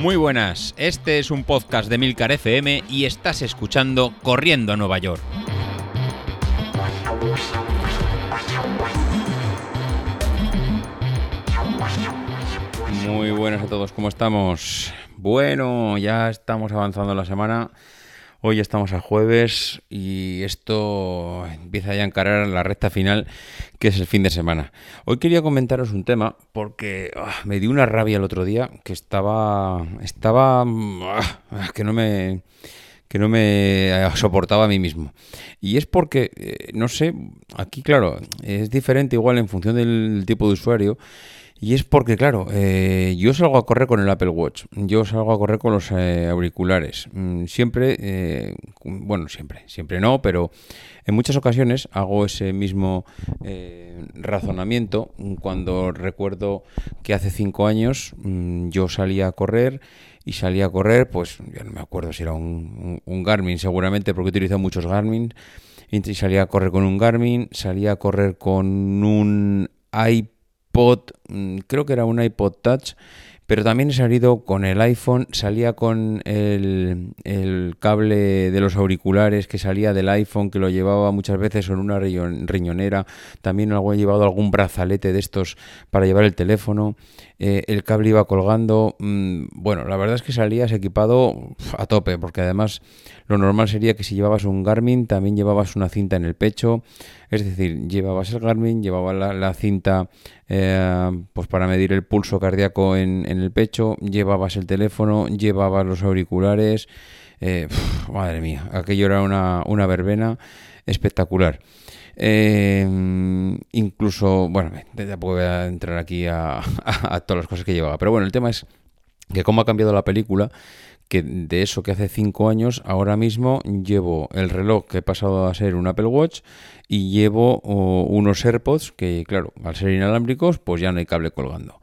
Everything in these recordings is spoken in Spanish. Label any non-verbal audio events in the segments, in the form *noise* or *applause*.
Muy buenas, este es un podcast de Milcar FM y estás escuchando Corriendo a Nueva York. Muy buenas a todos, ¿cómo estamos? Bueno, ya estamos avanzando la semana. Hoy estamos a jueves y esto empieza ya a encarar la recta final, que es el fin de semana. Hoy quería comentaros un tema porque ah, me dio una rabia el otro día que estaba, estaba, ah, que no me, que no me soportaba a mí mismo. Y es porque, eh, no sé, aquí claro, es diferente igual en función del tipo de usuario. Y es porque, claro, eh, yo salgo a correr con el Apple Watch, yo salgo a correr con los eh, auriculares. Mm, siempre, eh, bueno, siempre, siempre no, pero en muchas ocasiones hago ese mismo razonamiento cuando recuerdo que hace cinco años mm, yo salía a correr y salía a correr, pues ya no me acuerdo si era un, Garmin seguramente, porque utilizo muchos Garmin, y salía a correr con un Garmin, salía a correr con un iPad Mm, creo que era un iPod Touch, pero también he salido con el iPhone, salía con el, cable de los auriculares que salía del iPhone, que lo llevaba muchas veces en una riñonera, también he llevado algún brazalete de estos para llevar el teléfono, eh, el cable iba colgando, mm, bueno, la verdad es que salías equipado a tope, porque además lo normal sería que si llevabas un Garmin también llevabas una cinta en el pecho, es decir, llevabas el Garmin, llevabas la, cinta eh, pues para medir el pulso cardíaco en, el pecho, llevabas el teléfono, llevabas los auriculares. Eh, madre mía, aquello era una, una verbena espectacular. Eh, incluso, bueno, tampoco voy a entrar aquí a, todas las cosas que llevaba. Pero bueno, el tema es que cómo ha cambiado la película que de eso que hace cinco años, ahora mismo llevo el reloj que he pasado a ser un Apple Watch y llevo unos AirPods que, claro, al ser inalámbricos, pues ya no hay cable colgando.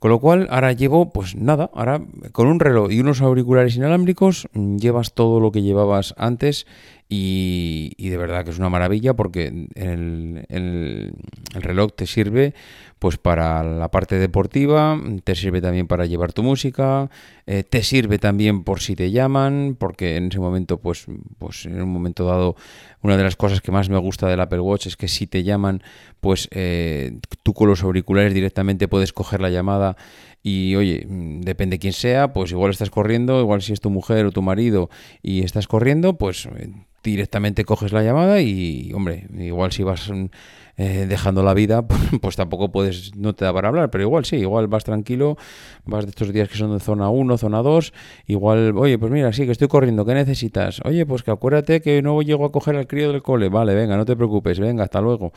Con lo cual, ahora llevo, pues nada, ahora con un reloj y unos auriculares inalámbricos, llevas todo lo que llevabas antes y, de verdad que es una maravilla porque el, el, reloj te sirve pues para la parte deportiva, te sirve también para llevar tu música, eh, te sirve también por si te llaman, porque en ese momento, pues, pues en un momento dado, una de las cosas que más me gusta del Apple Watch es que si te llaman, pues eh, tú con los auriculares directamente puedes coger la llamada y oye, depende quién sea, pues igual estás corriendo, igual si es tu mujer o tu marido y estás corriendo, pues eh, directamente coges la llamada y, hombre, igual si vas mm, eh, dejando la vida, *laughs* pues tampoco puedes, no te da para hablar, pero igual sí, igual vas tranquilo, vas de estos días que son de zona 1, zona 2, igual, oye, pues mira, sí, que estoy corriendo, ¿qué necesitas? Oye, pues que acuérdate que no llego a coger al crío del cole, vale, venga, no te preocupes, venga, hasta luego.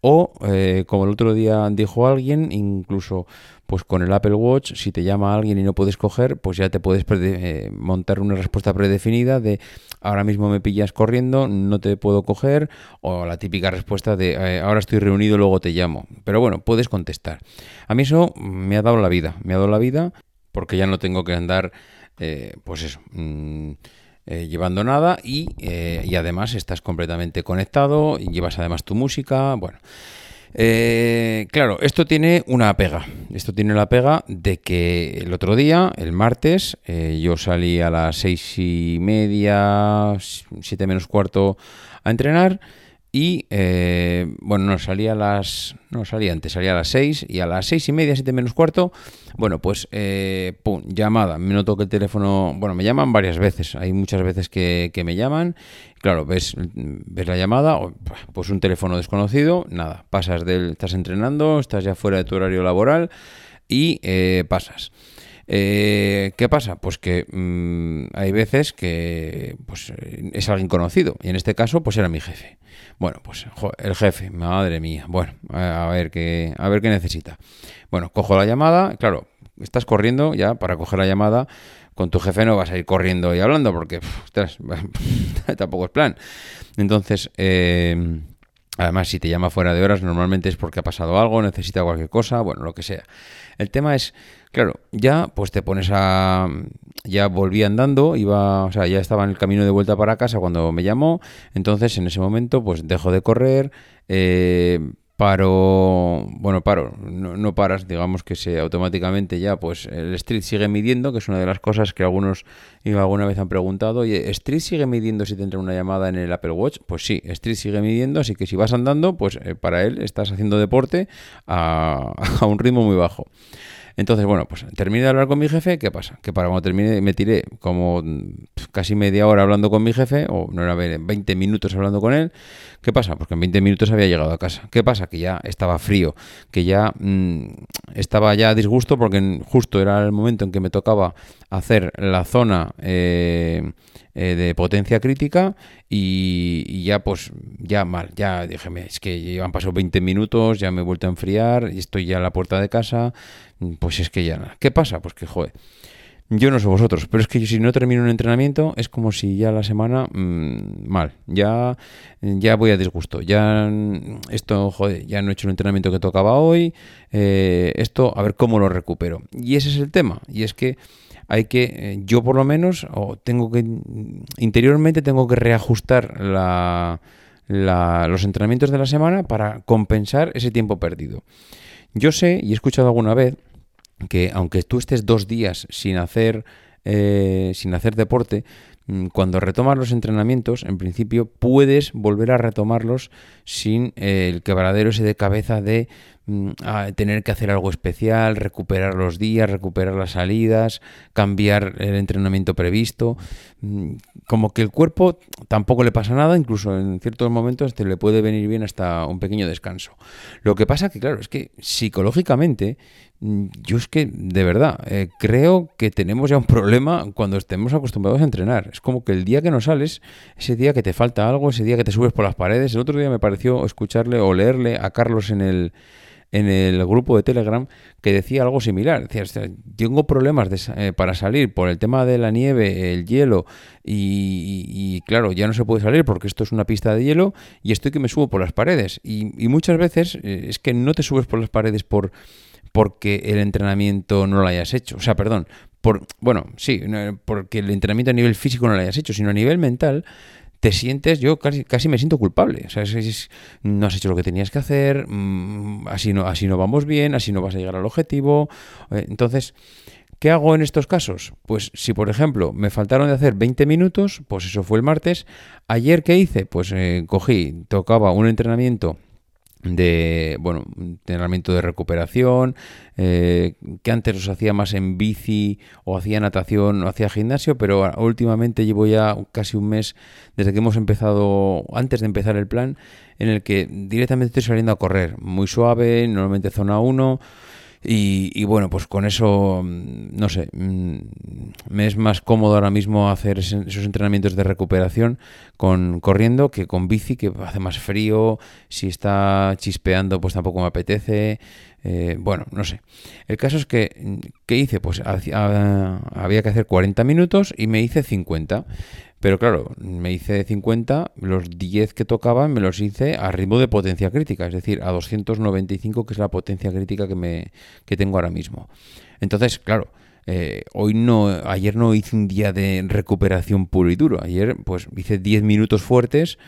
O, eh, como el otro día dijo alguien, incluso pues con el Apple Watch, si te llama alguien y no puedes coger, pues ya te puedes eh, montar una respuesta predefinida de ahora mismo me pillas corriendo, no te puedo coger, o la típica respuesta de eh, ahora estoy reunido, luego te llamo. Pero bueno, puedes contestar. A mí eso me ha dado la vida, me ha dado la vida porque ya no tengo que andar, eh, pues eso. Mm, llevando nada y, y además estás completamente conectado, y llevas además tu música, bueno, eh, claro, esto tiene una pega. Esto tiene la pega de que el otro día, el martes, eh, yo salí a las seis y media, siete menos cuarto a entrenar y eh, bueno, no salía a las. No salía antes, salía a las 6 y a las seis y media, 7 menos cuarto. Bueno, pues eh, pum, llamada. Me noto que el teléfono. Bueno, me llaman varias veces. Hay muchas veces que, me llaman. Claro, ves, ves la llamada, pues un teléfono desconocido. Nada, pasas del. Estás entrenando, estás ya fuera de tu horario laboral y eh, pasas. Eh, ¿Qué pasa? Pues que mm, hay veces que pues, es alguien conocido y en este caso pues era mi jefe. Bueno, pues el jefe, madre mía. Bueno, a, ver qué a ver qué necesita. Bueno, cojo la llamada, claro, estás corriendo ya para coger la llamada. Con tu jefe no vas a ir corriendo y hablando porque, *laughs* tampoco es plan. Entonces, eh, Además, si te llama fuera de horas, normalmente es porque ha pasado algo, necesita cualquier cosa, bueno, lo que sea. El tema es, claro, ya pues te pones a... Ya volví andando, iba, o sea, ya estaba en el camino de vuelta para casa cuando me llamó, entonces en ese momento pues dejo de correr, eh, paro, bueno, paro, no, paras, digamos que se automáticamente ya, pues el Street sigue midiendo, que es una de las cosas que algunos alguna vez han preguntado, oye, ¿Street sigue midiendo si te entra una llamada en el Apple Watch? Pues sí, Street sigue midiendo, así que si vas andando, pues eh, para él estás haciendo deporte a, *laughs* a un ritmo muy bajo. Entonces, bueno, pues terminé de hablar con mi jefe, ¿qué pasa? Que para cuando termine me tiré como casi media hora hablando con mi jefe, o no era 20 minutos hablando con él. ¿Qué pasa? Pues que en 20 minutos había llegado a casa. ¿Qué pasa? Que ya estaba frío, que ya mm, estaba ya a disgusto porque justo era el momento en que me tocaba hacer la zona... Eh, eh, de potencia crítica y, ya pues ya mal, ya dije, es que ya han pasado 20 minutos, ya me he vuelto a enfriar y estoy ya a la puerta de casa, pues es que ya ¿Qué pasa? Pues que joder. Yo no sé vosotros, pero es que si no termino un entrenamiento es como si ya la semana mm, mal, ya, ya voy a disgusto, ya esto, joder, ya no he hecho el entrenamiento que tocaba hoy, eh, esto, a ver cómo lo recupero. Y ese es el tema, y es que hay que, eh, yo por lo menos, o tengo que, interiormente tengo que reajustar la, los entrenamientos de la semana para compensar ese tiempo perdido. Yo sé, y he escuchado alguna vez, que aunque tú estés dos días sin hacer, eh, sin hacer deporte, mm, cuando retomas los entrenamientos, en principio puedes volver a retomarlos sin el quebradero ese de cabeza de a tener que hacer algo especial, recuperar los días, recuperar las salidas, cambiar el entrenamiento previsto. Mm, como que el cuerpo tampoco le pasa nada, incluso en ciertos momentos te le puede venir bien hasta un pequeño descanso. Lo que pasa que, claro, es que psicológicamente, mm, yo es que de verdad eh, creo que tenemos ya un problema cuando estemos acostumbrados a entrenar. Es como que el día que no sales, ese día que te falta algo, ese día que te subes por las paredes, el otro día me pareció escucharle o leerle a Carlos en el en el grupo de Telegram que decía algo similar. Decía, tengo problemas eh, para salir por el tema de la nieve, el hielo y, claro, ya no se puede salir porque esto es una pista de hielo y estoy que me subo por las paredes. Y, muchas veces eh, es que no te subes por las paredes por porque el entrenamiento no lo hayas hecho. O sea, perdón, por, bueno, sí, porque el entrenamiento a nivel físico no lo hayas hecho, sino a nivel mental te sientes, yo casi, casi me siento culpable. O sea, no has hecho lo que tenías que hacer, mm, así, no, así no vamos bien, así no vas a llegar al objetivo. Eh, entonces, ¿qué hago en estos casos? Pues si, por ejemplo, me faltaron de hacer 20 minutos, pues eso fue el martes. Ayer, ¿qué hice? Pues eh, cogí, tocaba un entrenamiento de bueno entrenamiento de recuperación eh, que antes los hacía más en bici o hacía natación o hacía gimnasio pero últimamente llevo ya casi un mes desde que hemos empezado antes de empezar el plan en el que directamente estoy saliendo a correr. Muy suave normalmente zona 1 y, bueno, pues con eso, mm, no sé, mm, me es más cómodo ahora mismo hacer esos entrenamientos de recuperación con corriendo que con bici, que hace más frío, si está chispeando pues tampoco me apetece. Eh, bueno, no sé. El caso es que, ¿qué hice? Pues había que hacer 40 minutos y me hice 50. Pero claro, me hice 50, los 10 que tocaban me los hice a ritmo de potencia crítica, es decir, a 295, que es la potencia crítica que, me, que tengo ahora mismo. Entonces, claro, eh, hoy no, ayer no hice un día de recuperación puro y duro. Ayer, pues, hice 10 minutos fuertes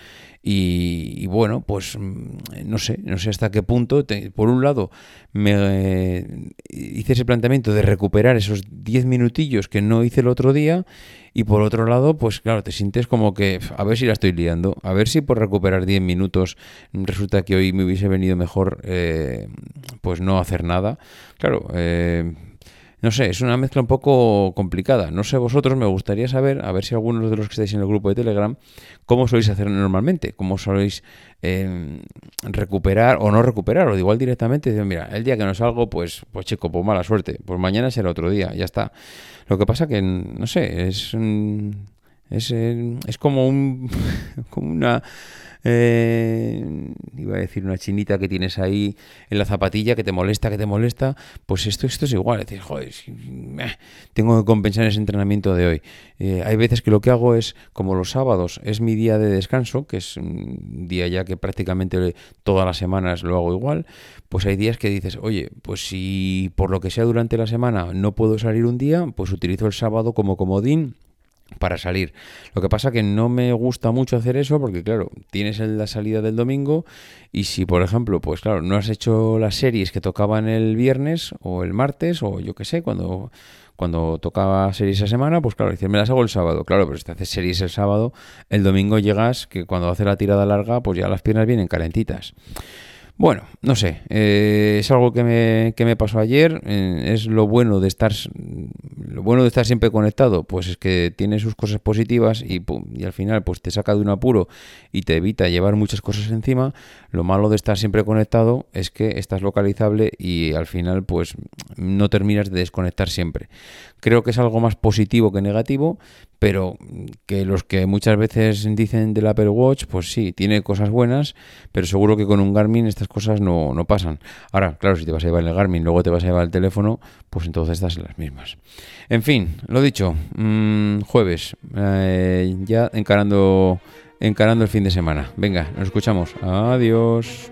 y, bueno, pues mm, no sé, no sé hasta qué punto. por un lado, me eh, hice ese planteamiento de recuperar esos 10 minutillos que no hice el otro día. Y por otro lado, pues claro, te sientes como que a ver si la estoy liando, a ver si por recuperar 10 minutos resulta que hoy me hubiese venido mejor, eh, pues no hacer nada. Claro, eh, no sé, es una mezcla un poco complicada. No sé vosotros, me gustaría saber, a ver si algunos de los que estáis en el grupo de Telegram, cómo soléis hacer normalmente, cómo soléis eh, recuperar o no recuperar, o igual directamente, mira, el día que no salgo, pues, pues chico, pues mala suerte, pues mañana será otro día, ya está. Lo que pasa que, no sé, es, es, es como, un, *laughs* como una eh, iba a decir una chinita que tienes ahí en la zapatilla que te molesta, que te molesta, pues esto, esto es igual, es joder, tengo que compensar ese entrenamiento de hoy. Eh, hay veces que lo que hago es, como los sábados es mi día de descanso, que es un día ya que prácticamente todas las semanas lo hago igual, pues hay días que dices, oye, pues si por lo que sea durante la semana no puedo salir un día, pues utilizo el sábado como comodín para salir. Lo que pasa que no me gusta mucho hacer eso porque claro, tienes la salida del domingo y si por ejemplo, pues claro, no has hecho las series que tocaban el viernes o el martes o yo qué sé, cuando cuando tocaba series esa semana, pues claro, dices, me las hago el sábado. Claro, pero si te haces series el sábado, el domingo llegas que cuando hace la tirada larga, pues ya las piernas vienen calentitas. Bueno, no sé, eh, es algo que me, que me pasó ayer, eh, es lo bueno de estar lo bueno de estar siempre conectado, pues es que tiene sus cosas positivas y, y, al final pues te saca de un apuro y te evita llevar muchas cosas encima. Lo malo de estar siempre conectado es que estás localizable y al final pues no terminas de desconectar siempre. Creo que es algo más positivo que negativo, pero que los que muchas veces dicen del Apple Watch, pues sí, tiene cosas buenas, pero seguro que con un Garmin estas cosas no, no pasan. Ahora, claro, si te vas a llevar el Garmin, luego te vas a llevar el teléfono, pues entonces estás en las mismas. En fin, lo dicho, mmm, jueves, eh, ya encarando, encarando el fin de semana. Venga, nos escuchamos. Adiós.